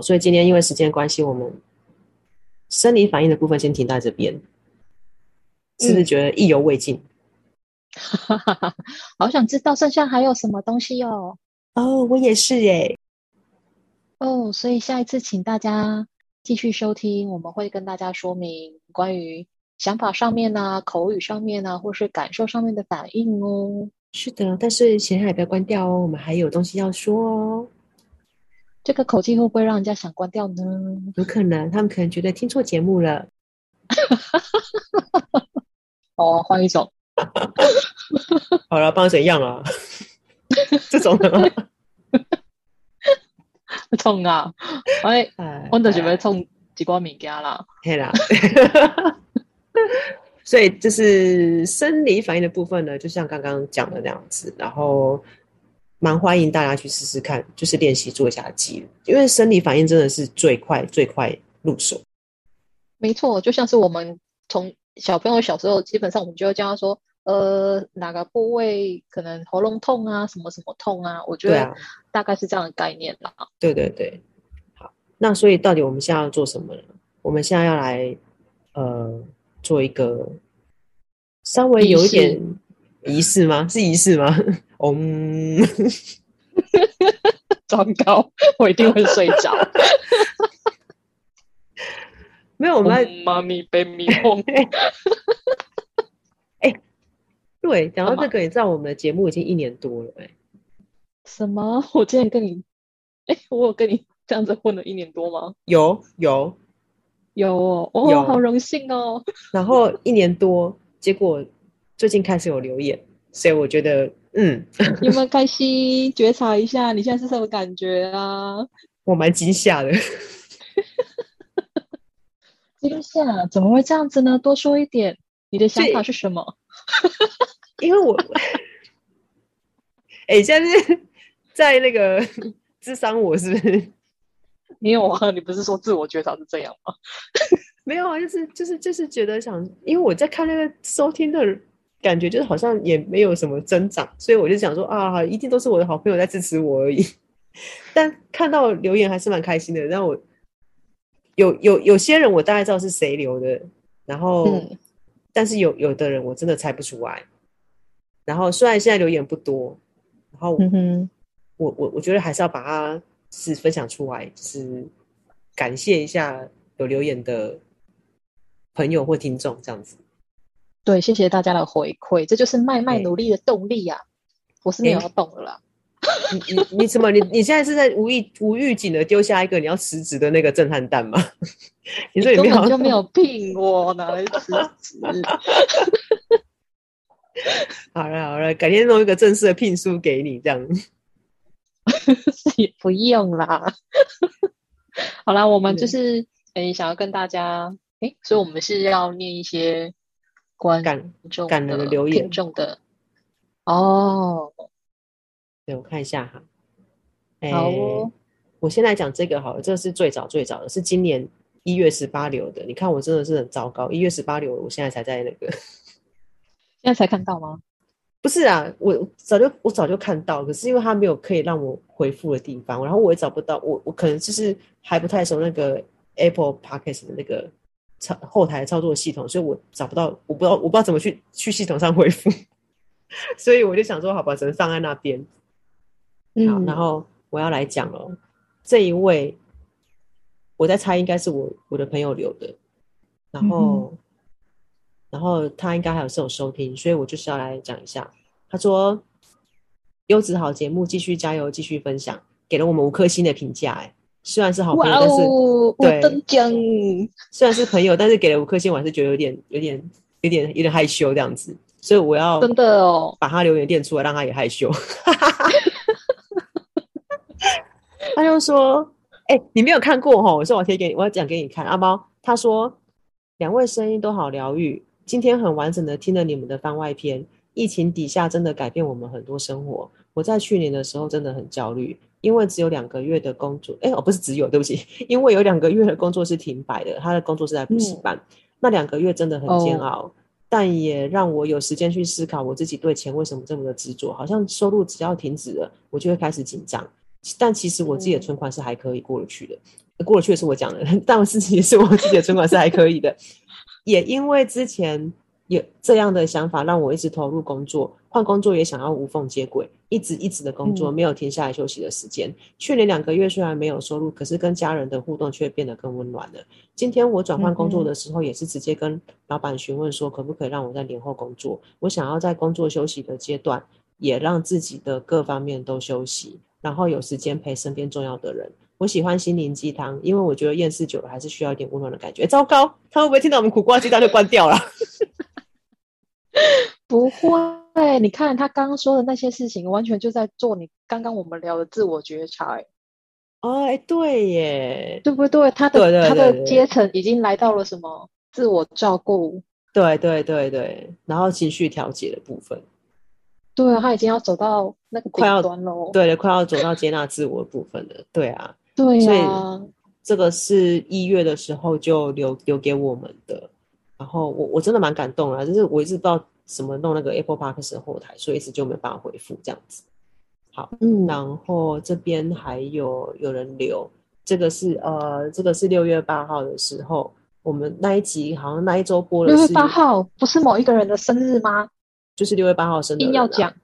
所以今天因为时间关系，我们生理反应的部分先停在这边，是不是觉得意犹未尽？哈哈哈，好想知道剩下还有什么东西哦。哦，我也是耶。哦，所以下一次请大家继续收听，我们会跟大家说明关于想法上面啊、口语上面啊，或是感受上面的反应哦。是的，但是现在还不要关掉哦，我们还有东西要说哦。这个口气会不会让人家想关掉呢？有可能，他们可能觉得听错节目了。哦，换一种。好了，帮怎样啊？这种的吗？痛啊！哎，我就是要痛几罐物件啦。嘿啦。所以这是生理反应的部分呢，就像刚刚讲的那样子，然后。蛮欢迎大家去试试看，就是练习做一下记录，因为生理反应真的是最快最快入手。没错，就像是我们从小朋友小时候，基本上我们就会教他说，呃，哪个部位可能喉咙痛啊，什么什么痛啊，我觉得大概是这样的概念啦。对对对，好，那所以到底我们现在要做什么呢？我们现在要来呃做一个稍微有一点仪式吗？是仪式吗？嗯，糟糕，我一定会睡着。没有，我们来妈咪被迷梦。哎，对，讲到这个，你知道我们的节目已经一年多了哎。什么？我之前跟你，哎，我有跟你这样子混了一年多吗？有有有哦，哦，好荣幸哦。然后一年多，结果最近开始有留言，所以我觉得。嗯，有没有开心？觉察一下，你现在是什么感觉啊？我蛮惊吓的。惊吓？怎么会这样子呢？多说一点，你的想法是什么？因为我，哎、欸，现在是 在那个智商，我是不是？没有啊？你不是说自我觉察是这样吗？没有啊，就是就是就是觉得想，因为我在看那个收听的人。感觉就是好像也没有什么增长，所以我就想说啊，一定都是我的好朋友在支持我而已。但看到留言还是蛮开心的。然后我有有有些人我大概知道是谁留的，然后、嗯、但是有有的人我真的猜不出来。然后虽然现在留言不多，然后、嗯、哼我我我觉得还是要把它是分享出来，就是感谢一下有留言的朋友或听众这样子。对，谢谢大家的回馈，这就是麦麦努力的动力呀、我是没有要动了啦。你你你怎么？你你现在是在无意无预警的丢下一个你要辞职的那个震撼弹吗？你说你根本就没有聘我，哪来辞职？好了好了，改天弄一个正式的聘书给你，这样。也不用啦。好啦，我们就是诶，想要跟大家诶，所以我们是要念一些。观众感人的留言，重的哦，对，我看一下哈。好哦，我先来讲这个好了，这个是最早最早的，是今年一月十八留的。你看我真的是很糟糕，一月十八留，我现在才在那个，现在才看到吗？不是啊，我早就我早就看到，可是因为他没有可以让我回复的地方，然后我也找不到，我我可能就是还不太熟那个 Apple Podcast 的那个。操后台操作系统，所以我找不到，我不知道，我不知道怎么去去系统上回复，所以我就想说，好吧，只能放在那边。嗯，好，然后我要来讲了，这一位，我在猜应该是我我的朋友留的，然后，嗯、然后他应该还有是有收听，所以我就是要来讲一下。他说：“优质好节目，继续加油，继续分享，给了我们五颗星的评价。”哎。虽然是好朋友，但是对，虽然是朋友，但是给了五颗星，我还是觉得有点、有点、有点、有点害羞这样子，所以我要真的哦，把他留言垫出来，让他也害羞。他就说：“哎、欸，你没有看过哈？我说我贴给你，我要讲给你看。阿猫他说，两位声音都好疗愈，今天很完整的听了你们的番外篇。疫情底下真的改变我们很多生活。我在去年的时候真的很焦虑，因为只有两个月的工作，哎、欸，哦，不是只有，对不起，因为有两个月的工作是停摆的，他的工作是在补习班，嗯、那两个月真的很煎熬。哦但也让我有时间去思考我自己对钱为什么这么的执着，好像收入只要停止了，我就会开始紧张。但其实我自己的存款是还可以过得去的，嗯、过得去的是我讲的，但我自己也是我自己的存款是还可以的。也因为之前有这样的想法，让我一直投入工作，换工作也想要无缝接轨。一直一直的工作，没有停下来休息的时间。嗯、去年两个月虽然没有收入，可是跟家人的互动却变得更温暖了。今天我转换工作的时候，也是直接跟老板询问说，可不可以让我在年后工作？我想要在工作休息的阶段，也让自己的各方面都休息，然后有时间陪身边重要的人。我喜欢心灵鸡汤，因为我觉得厌世久了，还是需要一点温暖的感觉。糟糕，他会不会听到我们苦瓜鸡汤就关掉了？不会，你看他刚刚说的那些事情，完全就在做你刚刚我们聊的自我觉察。哎，哦，哎，对耶，对不对？他的对对对对，他的阶层已经来到了什么自我照顾？对对对对，然后情绪调节的部分。对啊，他已经要走到那个顶端了。对的，快要走到接纳自我的部分了。对啊，对啊，所以这个是一月的时候就留留给我们的。然后我我真的蛮感动啊，就是我一直不知道怎么弄那个 Apple Podcast 的后台，所以一直就没有办法回复这样子。好，嗯，然后这边还有有人留，这个是呃，这个是六月八号的时候，我们那一集好像那一周播的是六月八号，不是某一个人的生日吗？就是六月八号生的人，啊，硬要讲，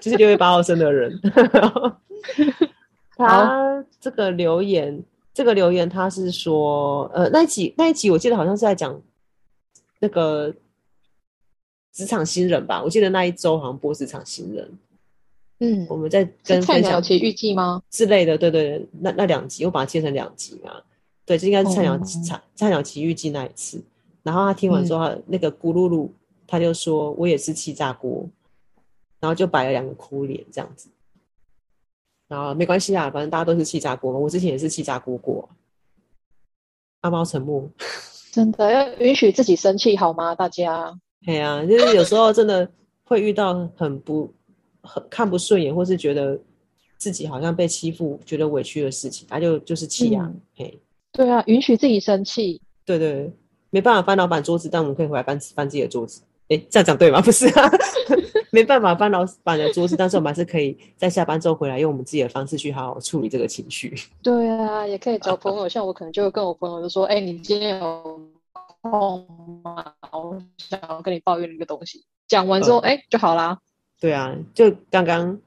就是六月八号生的人。他这个留言。这个留言他是说，呃，那一集那一集我记得好像是在讲那个职场新人吧，我记得那一周好像播职场新人，嗯，我们在跟菜鸟奇遇记吗之类的，对对对，那那两集我把它切成两集嘛，对，这应该是菜鸟菜菜鸟奇遇记那一次，然后他听完之后，嗯、那个咕噜噜他就说我也是气炸锅，然后就摆了两个哭脸这样子。然后没关系啊，反正大家都是气炸锅。我之前也是气炸锅过。阿猫沉默，真的要允许自己生气好吗？大家，对啊，就是有时候真的会遇到很不很看不顺眼，或是觉得自己好像被欺负、觉得委屈的事情，他就就是气啊、嗯。嘿，对啊，允许自己生气。对对对，没办法翻老板桌子，但我们可以回来翻翻自己的桌子。哎，这样讲对吗？不是啊。没办法搬老板的桌子，但是我们还是可以在下班之后回来，用我们自己的方式去好好处理这个情绪。对啊，也可以找朋友，像我可能就会跟我朋友就说：“哎，你今天有空吗？我想要跟你抱怨一个东西。”讲完之后，哎、呃，就好啦。对啊，就刚刚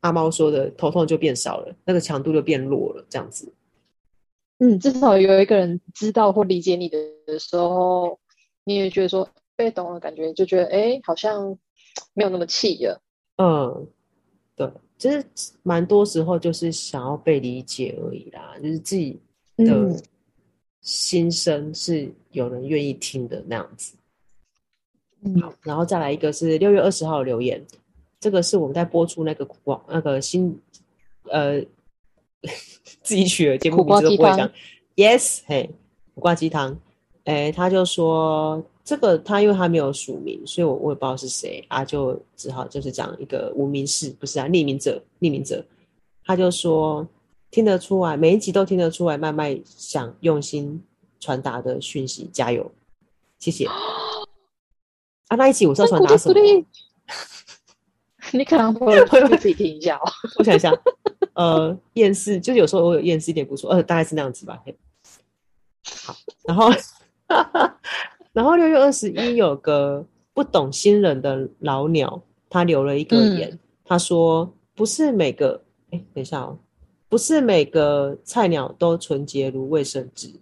阿猫说的，头痛就变少了，那个强度就变弱了，这样子。嗯，至少有一个人知道或理解你的时候，你也觉得说被懂了，感觉就觉得哎，好像。没有那么气了，嗯，对，其实蛮多时候就是想要被理解而已啦，就是自己的心声是有人愿意听的那样子。嗯，好，然后再来一个是六月二十号留言，这个是我们在播出那个广那个新呃 自己取的节目名字都不会讲，Yes，嘿，苦瓜鸡汤，哎，他就说。这个他因为他没有署名，所以我我也不知道是谁啊，就只好就是讲一个无名氏，不是啊，匿名者，匿名者，他就说听得出来，每一集都听得出来，麦麦想用心传达的讯息，加油，谢谢。啊，那一集我是要传达什么？你可能会会自己听一下哦。我想一下，呃，厌世，就是有时候我有厌世一点不错，呃，大概是那样子吧。好，然后。然后六月二十一有个不懂新人的老鸟，他留了一个言，嗯、他说：“不是每个，哎，等一下哦，不是每个菜鸟都纯洁如卫生纸。”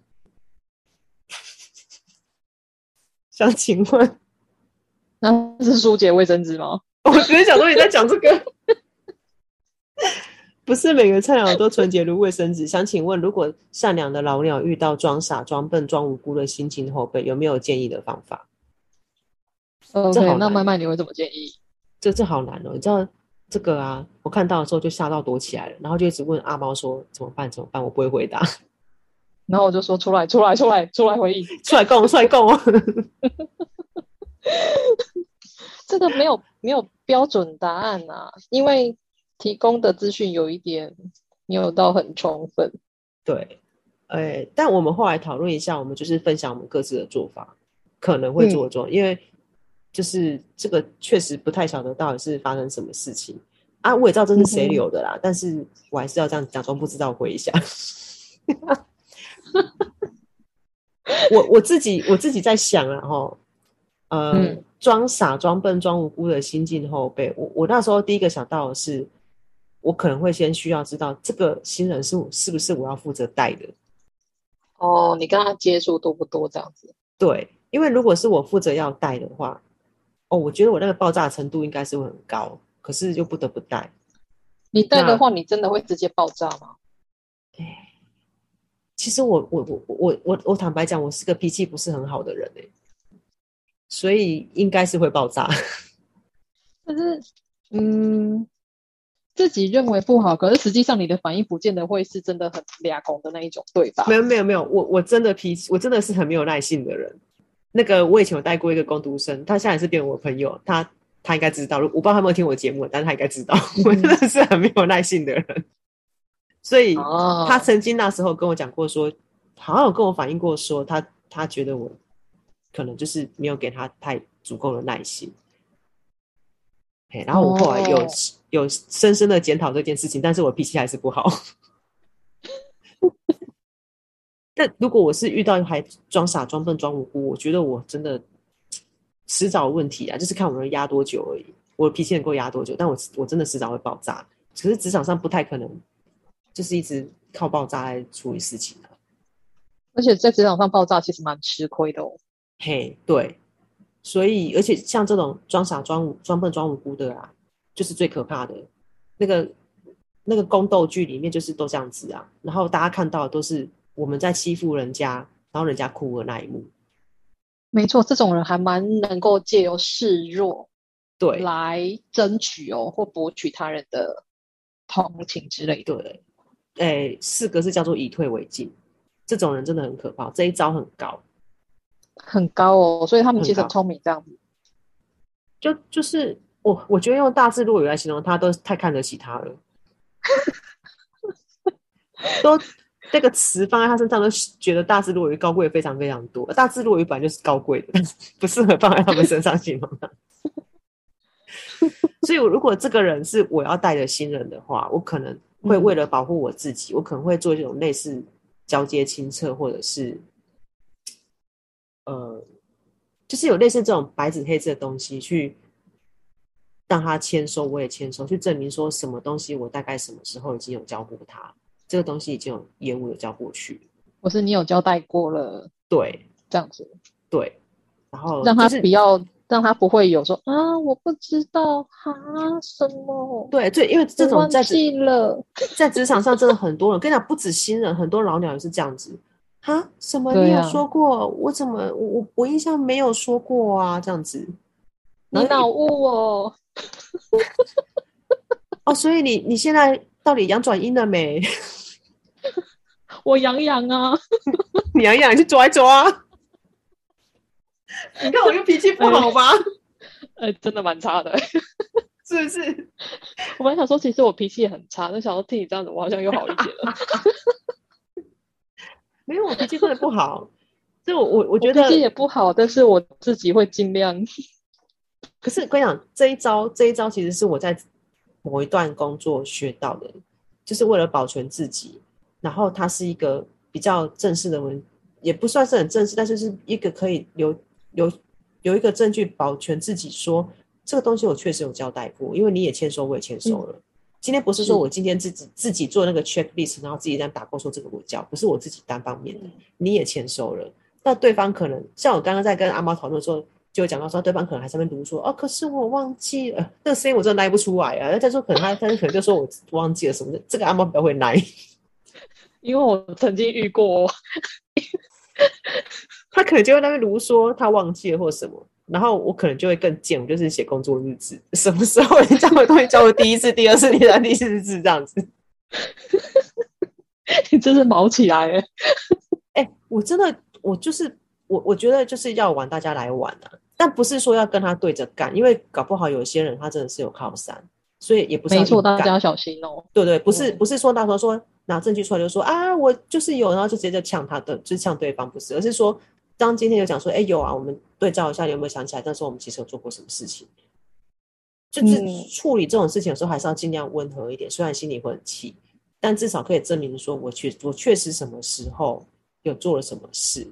想请问，那是舒洁卫生纸吗？我只是想说你在讲这个。不是每个菜鸟都纯洁如卫生纸。想请问，如果善良的老鸟遇到装傻、装笨、装无辜的心情后辈，有没有建议的方法？呃，okay, 那麦麦你会怎么建议？这这好难哦！你知道，这个啊，我看到的时候就吓到躲起来了，然后就一直问阿猫说怎么办？怎么办？我不会回答。然后我就说出来，出来，出来，出来回忆，出来供，出来供。这个没有没有标准答案啊，因为提供的资讯有一点没有到很充分。对，哎，但我们后来讨论一下，我们就是分享我们各自的做法，可能会做做，嗯、因为就是这个确实不太晓得到底是发生什么事情啊。我也知道这是谁留的啦，嗯、但是我还是要这样假装不知道回一下。我我自己我自己在想啊，哈，呃，嗯、装傻、装笨、装无辜的新进后辈，我我那时候第一个想到的是，我可能会先需要知道这个新人是是不是我要负责带的。哦，你跟他接触多不多？这样子？对，因为如果是我负责要带的话，哦，我觉得我那个爆炸程度应该是会很高，可是又不得不带。你带的话，你真的会直接爆炸吗？其实我我我我我我坦白讲，我是个脾气不是很好的人哎，所以应该是会爆炸。可是，嗯，自己认为不好，可是实际上你的反应不见得会是真的很俩拱的那一种，对吧？没有没有没有，我我真的脾气，我真的是很没有耐性的人。那个我以前有带过一个工读生，他现在是变我朋友，他他应该知道，我不知道他有没有听我节目，但是他应该知道，我真的是很没有耐性的人。所以他曾经那时候跟我讲过说，好像有跟我反映过说，说他他觉得我可能就是没有给他太足够的耐心。然后我后来有、oh. 有深深的检讨这件事情，但是我脾气还是不好。但如果我是遇到还装傻、装笨、装无辜，我觉得我真的迟早问题啊，就是看我能压多久而已。我的脾气能够压多久，但我我真的迟早会爆炸。可是职场上不太可能。就是一直靠爆炸来处理事情的，而且在职场上爆炸其实蛮吃亏的哦。嘿，对，所以而且像这种装傻、装装笨、装无辜的啊，就是最可怕的。那个那个宫斗剧里面就是都这样子啊，然后大家看到的都是我们在欺负人家，然后人家哭的那一幕。没错，这种人还蛮能够借由示弱，对，来争取哦或博取他人的同情之类的。对。哎，四个字叫做以退为进，这种人真的很可怕。这一招很高，很高哦，所以他们其实很聪明，这样子。就就是我，我觉得用大智若愚来形容他，都太看得起他了。都这个词放在他身上，都觉得大智若愚高贵非常非常多。大智若愚本来就是高贵的，但 是不适合放在他们身上形容他。所以，如果这个人是我要带的新人的话，我可能。会为了保护我自己，嗯、我可能会做这种类似交接清册，或者是呃，就是有类似这种白纸黑字的东西，去让他签收，我也签收，去证明说什么东西我大概什么时候已经有交过他，这个东西已经有业务有交过去，或是你有交代过了，对，这样子，对，然后让他不要。让他不会有说啊，我不知道啊什么？对，对，因为这种在在职场上真的很多人，跟你讲，不止新人，很多老鸟也是这样子哈。什么？你有说过？啊、我怎么我我印象没有说过啊？这样子，你脑雾哦。哦，所以你你现在到底阳转阴了没？我阳阳啊，你阳阳你去抓一抓。你看我这脾气不好吧？呃、欸欸，真的蛮差的，是不是？我本来想说，其实我脾气也很差，但想说听你这样子，我好像又好一点了。没有，我脾气真的不好。就我我我觉得我脾气也不好，但是我自己会尽量。可是我跟你讲，这一招这一招其实是我在某一段工作学到的，就是为了保全自己。然后它是一个比较正式的文，也不算是很正式，但是是一个可以留。留有一个证据保全自己说，说这个东西我确实有交代过，因为你也签收，我也签收了。嗯、今天不是说我今天自己自己做那个 checklist，然后自己这样打勾说这个我交，不是我自己单方面的，你也签收了。那对方可能像我刚刚在跟阿猫讨论的时候，就讲到说，对方可能还在那边读说，哦，可是我忘记了，那个声音我真的拉不出来啊。再说可能他他可能就说我忘记了什么的，这个阿猫比较会拉，因为我曾经遇过。他可能就会在那边卢说他忘记了或什么，然后我可能就会更贱，我就是写工作日志，什么时候你交的东西交的第一次、第二次、第三、第四次这样子。你真是毛起来哎！哎，我真的，我就是我，我觉得就是要玩，大家来玩啊，但不是说要跟他对着干，因为搞不好有些人他真的是有靠山，所以也不是没错，大家要小心哦。对对，不是不是说到时候说拿证据出来就说啊，我就是有，然后就直接就呛他的，就是呛对方，不是，而是说当今天有讲说，哎，有啊，我们对照一下，有没有想起来？但是我们其实有做过什么事情？就是处理这种事情的时候，还是要尽量温和一点，虽然心里会很气。但至少可以证明说我确我确实什么时候有做了什么事。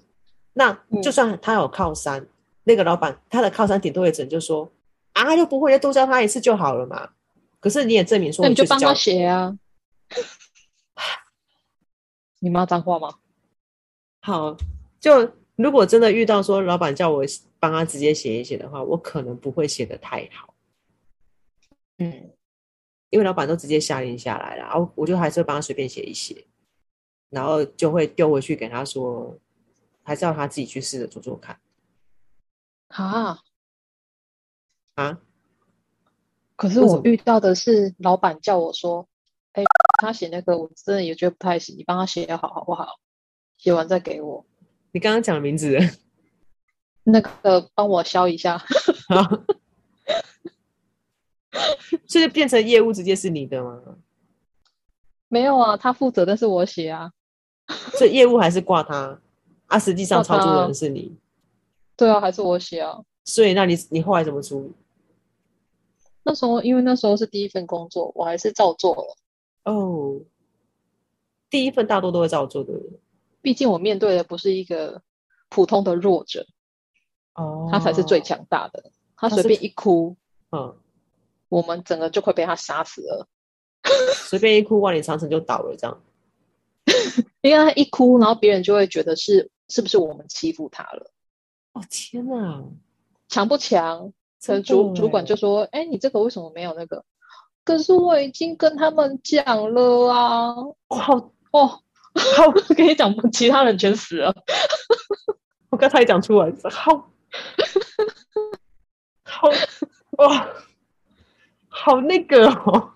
那就算他有靠山，嗯、那个老板他的靠山顶多也只能就说啊，就不会，再多教他一次就好了嘛。可是你也证明说你就帮他写啊。你骂脏话吗？好，就如果真的遇到说老板叫我帮他直接写一写的话，我可能不会写的太好。嗯。因为老板都直接下令下来了，然后我就还是会帮他随便写一写，然后就会丢回去给他说，还是要他自己去试着做做看。啊啊！可是我遇到的是老板叫我说：“哎，他写那个我真的也觉得不太行，你帮他写好好不好？写完再给我。”你刚刚讲的名字？那个帮我消一下。所以变成业务直接是你的吗？没有啊，他负责，但是我写啊。所以业务还是挂他，啊，实际上操作的人是你。对啊，还是我写啊。所以那你你后来怎么处理？那时候因为那时候是第一份工作，我还是照做了。哦，第一份大多都会照做的。毕竟我面对的不是一个普通的弱者，哦，他才是最强大的。他随便一哭，嗯。我们整个就会被他杀死了。随便一哭，万里长城就倒了，这样。因为他一哭，然后别人就会觉得是是不是我们欺负他了？哦天哪，强不强？可能主主管就说：“哎，你这个为什么没有那个？”可是我已经跟他们讲了啊！哦好哦，好，我跟你讲，其他人全死了。我刚才讲出来，好，好哇。好那个哦，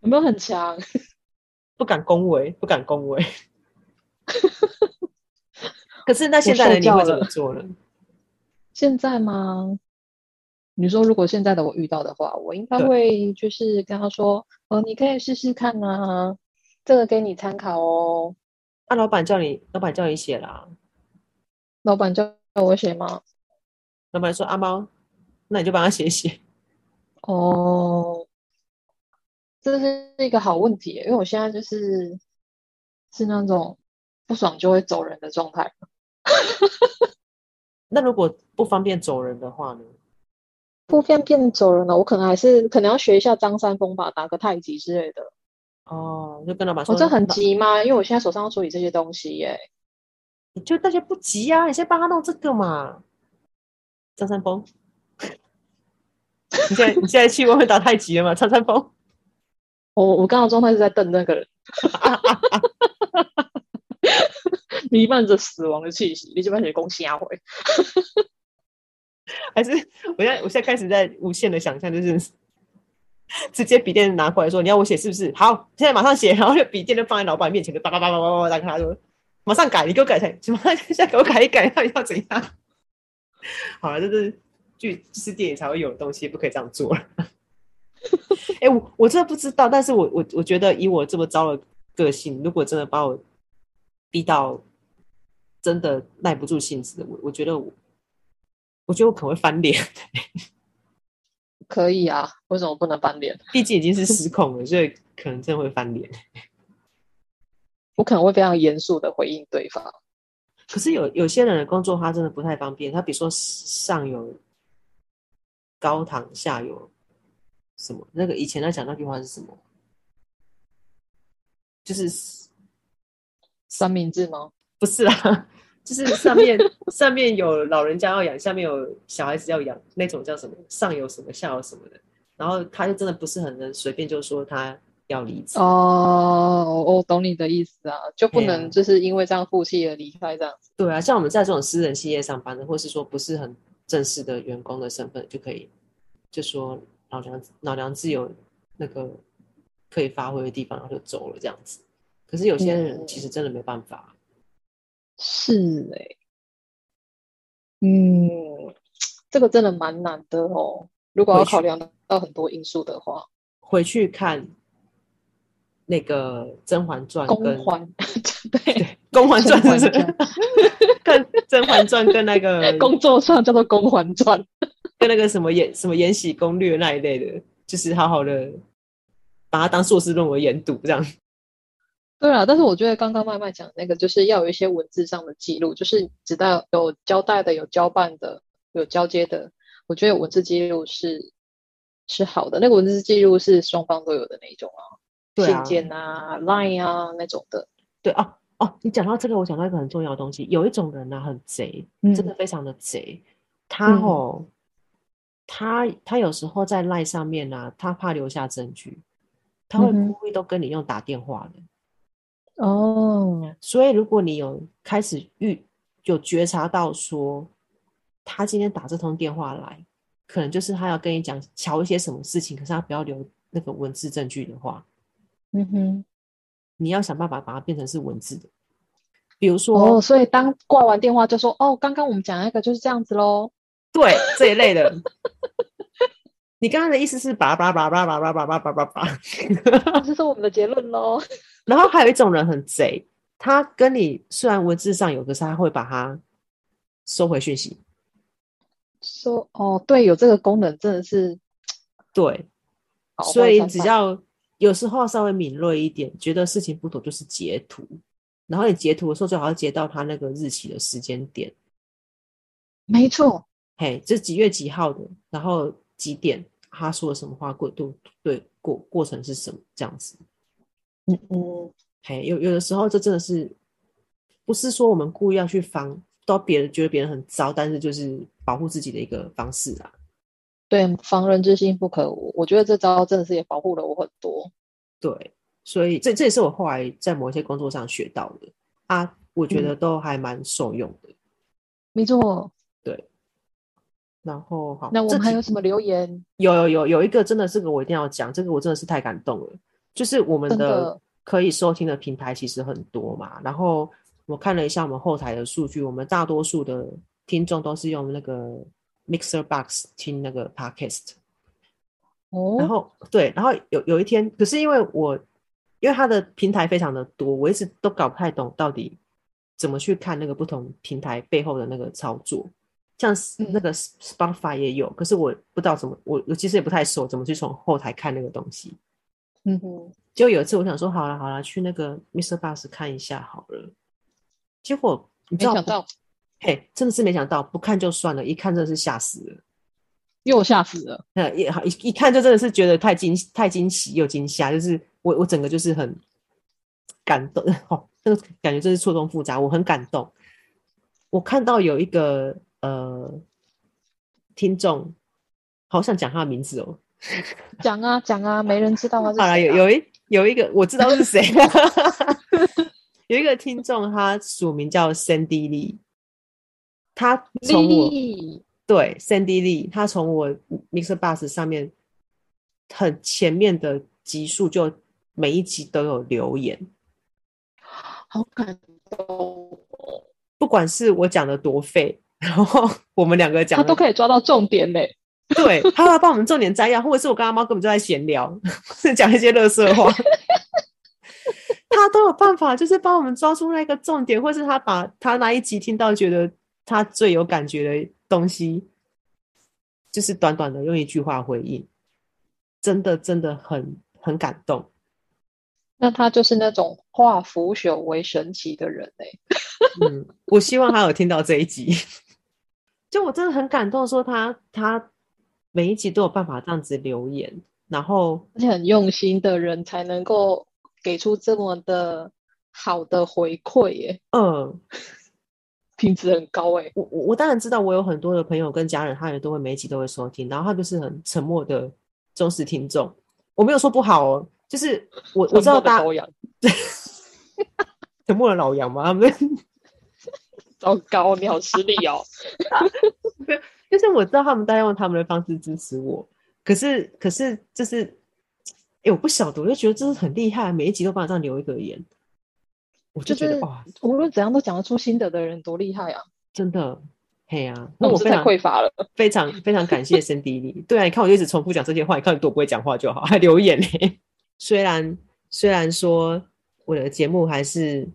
有没有很强？不敢恭维，不敢恭维。可是那现在的你会怎么做呢？现在吗？你说如果现在的我遇到的话，我应该会就是跟他说：“哦，你可以试试看啊，这个给你参考哦。”啊，老板叫你，老板叫你写啦。老板叫我写吗？老板说：“阿猫，那你就帮他写写。”哦。这是一个好问题，因为我现在就是是那种不爽就会走人的状态。那如果不方便走人的话呢？不方便走人了，我可能还是可能要学一下张三丰吧，打个太极之类的。哦，就跟老板说，我、哦、这很急吗？因为我现在手上要处理这些东西耶。你就大家不急呀、啊，你先帮他弄这个嘛。张三丰，你现在你现在去外面打太极了吗？张三丰。我我刚刚状态是在瞪那个人，弥漫着死亡的气息，你这边是攻虾回，还是我现在我现在开始在无限的想象，就是 直接笔电拿过来说，你要我写是不是？好，现在马上写，然后就笔电就放在老板面前，就叭叭叭叭叭叭，打开他说，马上改，你给我改成什么？现在给我改一改，到底要怎样？好了，这是剧是电影才会有的东西，不可以这样做了。哎、我我真的不知道，但是我我我觉得以我这么糟的个性，如果真的把我逼到真的耐不住性子，我我觉得我我觉得我可能会翻脸。可以啊，为什么不能翻脸？毕竟已经是失控了，所以可能真的会翻脸。我可能会非常严肃的回应对方。可是有有些人的工作他真的不太方便，他比如说上有高堂，下有。什么？那个以前在讲那句话是什么？就是三明治吗？不是啦，就是上面上面有老人家要养，下面有小孩子要养，那种叫什么？上有什么，下有什么的。然后他就真的不是很能随便就说他要离职哦。我懂你的意思啊，就不能就是因为这样负气而离开这样子。对啊，像我们在这种私人企业上班的，或是说不是很正式的员工的身份，就可以就说老娘老娘自有那个可以发挥的地方，然后就走了这样子。可是有些人其实真的没办法。是哎、欸，嗯，这个真的蛮难的哦。如果要考量到很多因素的话，回去看那个《甄嬛传》跟《嬛》对，对《甄嬛传》是跟《甄嬛传》跟那个 工作上叫做《甄嬛传》，跟那个什么延什么《延禧攻略》那一类的，就是好好的把它当硕士论文研读这样。对啊，但是我觉得刚刚麦麦讲那个，就是要有一些文字上的记录，就是知道有交代的、有交办的、有交接的。我觉得文字记录是是好的，那个文字记录是双方都有的那一种啊，对啊，信件啊、Line 啊那种的。对啊哦，你讲到这个，我想到一个很重要的东西，有一种人呢、啊、很贼，真的非常的贼。嗯、他哦，他他有时候在 Line 上面呢、啊，他怕留下证据，他会故意都跟你用打电话的。哦，所以如果你有开始预有觉察到说，他今天打这通电话来，可能就是他要跟你讲瞧一些什么事情，可是他不要留那个文字证据的话，嗯哼，你要想办法把它变成是文字的，比如说，哦，所以当挂完电话就说，哦，刚刚我们讲那个就是这样子喽，对，这一类的。你刚刚的意思是叭叭叭叭叭叭叭叭叭叭叭，这是我们的结论喽。然后还有一种人很贼，他跟你虽然文字上有，可是他会把它收回讯息。说哦，对，有这个功能真的是对，所以只要有时候稍微敏锐一点，觉得事情不妥，就是截图。然后你截图的时候，最好要截到他那个日期的时间点。没错，嘿，这几月几号的，然后几点。他说了什么话？过度对过过程是什么这样子？嗯嗯，嘿，有有的时候这真的是不是说我们故意要去防，到别人觉得别人很糟，但是就是保护自己的一个方式啊。对，防人之心不可无。我觉得这招真的是也保护了我很多。对，所以这这也是我后来在某一些工作上学到的啊，我觉得都还蛮受用的。嗯、没错。然后好，那我们还有什么留言？有有有有一个真的，这个我一定要讲，这个我真的是太感动了。就是我们的可以收听的平台其实很多嘛，然后我看了一下我们后台的数据，我们大多数的听众都是用那个 Mixer Box 听那个 Podcast。哦，然后对，然后有有一天，可是因为我因为它的平台非常的多，我一直都搞不太懂到底怎么去看那个不同平台背后的那个操作。像那个 Spotify 也有，嗯、可是我不知道怎么，我我其实也不太熟，怎么去从后台看那个东西。嗯哼，就有一次我想说，好了好了，去那个 Mr. Bus 看一下好了。结果你知道，没想到，嘿，真的是没想到，不看就算了，一看真的是吓死了，又吓死了。呃，一好一一看就真的是觉得太惊太惊喜又惊吓，就是我我整个就是很感动，哦，那个感觉真是错综复杂，我很感动。我看到有一个。呃，听众好想讲他的名字哦，讲啊讲啊，没人知道他是、啊。好了，有有一有一个我知道是谁，有一个听众，他署名叫 Sandy Lee，他从我 Lee 对 Sandy Lee，他从我 Mixer Bus 上面很前面的集数，就每一集都有留言，好感动，不管是我讲的多废。然后 我们两个讲，他都可以抓到重点嘞。对，他会帮我们重点摘要，或者是我跟阿猫根本就在闲聊，是讲一些乐色话。他都有办法，就是帮我们抓住那个重点，或是他把他那一集听到觉得他最有感觉的东西，就是短短的用一句话回应，真的真的很很感动。那他就是那种化腐朽为神奇的人嘞。嗯，我希望他有听到这一集。就我真的很感动，说他他每一集都有办法这样子留言，然后而且很用心的人才能够给出这么的好的回馈耶。嗯，品质很高哎。我我我当然知道，我有很多的朋友跟家人，他也都会每一集都会收听，然后他就是很沉默的忠实听众。我没有说不好哦，就是我我知道大家 沉默的老杨吗，他们。糟糕，你好吃力哦。就是我知道他们在用他们的方式支持我，可是可是就是，哎、欸，我不晓得，我就觉得这是很厉害，每一集都帮我这样留一个言，我就觉得哇，无论怎样都讲得出心得的人多厉害啊！真的，嘿呀、啊，那我非常匮乏了，非常非常感谢辛迪利。对啊，你看我就一直重复讲这些话，你看你多不会讲话就好，还留言呢。虽然虽然说我的节目还是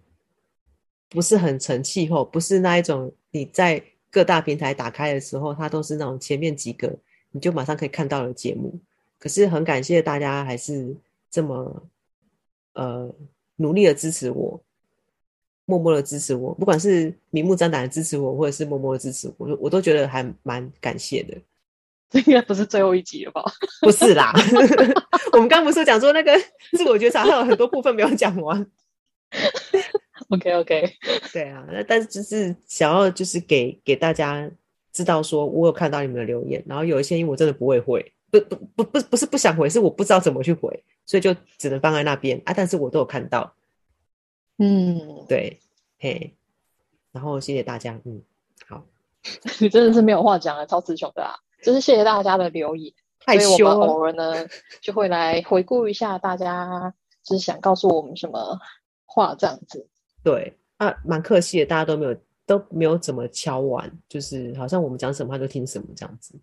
不是很成气候，不是那一种你在。各大平台打开的时候，它都是那种前面几个你就马上可以看到的节目。可是很感谢大家还是这么呃努力的支持我，默默的支持我，不管是明目张胆的支持我，或者是默默的支持我，我都觉得还蛮感谢的。这应该不是最后一集了吧？不是啦，我们刚不是讲说那个自我觉察还有很多部分没有讲完。OK OK，对啊，那但是就是想要就是给给大家知道说，我有看到你们的留言，然后有一些因为我真的不会回，不不不不不是不想回，是我不知道怎么去回，所以就只能放在那边啊。但是我都有看到，嗯，对，嘿，然后谢谢大家，嗯，好，你真的是没有话讲了，超词穷的啊，就是谢谢大家的留言，害羞，所以我们偶尔呢就会来回顾一下大家就是想告诉我们什么话这样子。对啊，蛮可惜的，大家都没有都没有怎么敲碗，就是好像我们讲什么他就听什么这样子。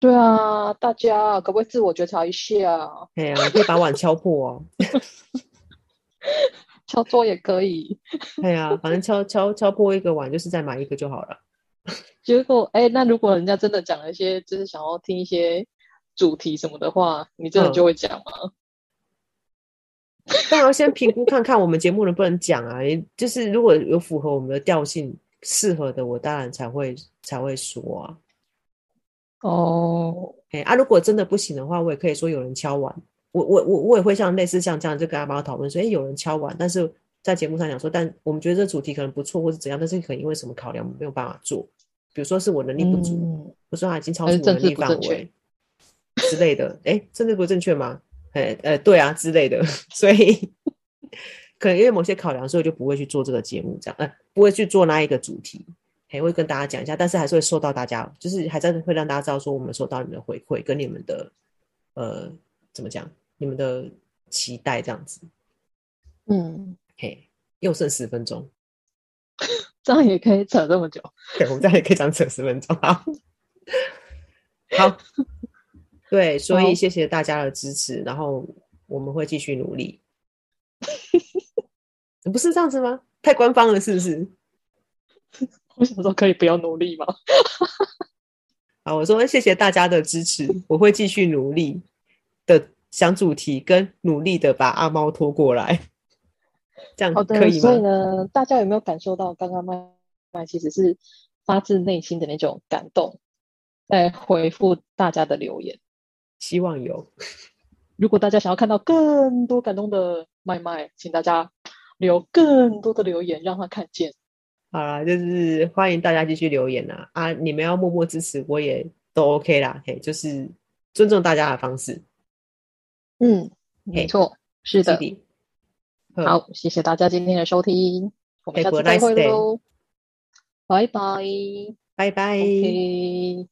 对啊，大家可不可以自我觉察一下？哎呀，可以把碗敲破哦，敲桌也可以。哎呀，反正敲敲敲破一个碗，就是再买一个就好了。结果哎，那如果人家真的讲了一些，就是想要听一些主题什么的话，你真的就会讲吗？嗯但要先评估看看我们节目能不能讲啊，就是如果有符合我们的调性适合的，我当然才会才会说啊。哦，哎啊，如果真的不行的话，我也可以说有人敲碗，我我我我也会像类似像这样就跟阿妈讨论说，哎，有人敲碗，但是在节目上讲说，但我们觉得这主题可能不错，或者怎样，但是可能因为什么考量，我们没有办法做，比如说是我能力不足，嗯、我说他已经超出我能力范围之类的，哎，政治不正确吗？呃呃，对啊之类的，所以可能因为某些考量，所以就不会去做这个节目，这样，呃，不会去做那一个主题，还会跟大家讲一下，但是还是会受到大家，就是还在会让大家知道说，我们收到你们的回馈跟你们的呃，怎么讲，你们的期待这样子。嗯，嘿，又剩十分钟，这样也可以扯这么久，对，我们这样也可以讲扯十分钟，好，好。对，所以谢谢大家的支持，然后我们会继续努力。不是这样子吗？太官方了，是不是？我想说，可以不要努力吗？啊，我说谢谢大家的支持，我会继续努力的想主题，跟努力的把阿猫拖过来，这样可以吗？所以呢，大家有没有感受到刚刚麦麦其实是发自内心的那种感动，在回复大家的留言？希望有。如果大家想要看到更多感动的麦麦，请大家留更多的留言，让他看见。好啦，就是欢迎大家继续留言啊！啊，你们要默默支持，我也都 OK 啦。嘿，就是尊重大家的方式。嗯，没错，是的。好，谢谢大家今天的收听，我们下次再会喽。拜拜，拜拜。Okay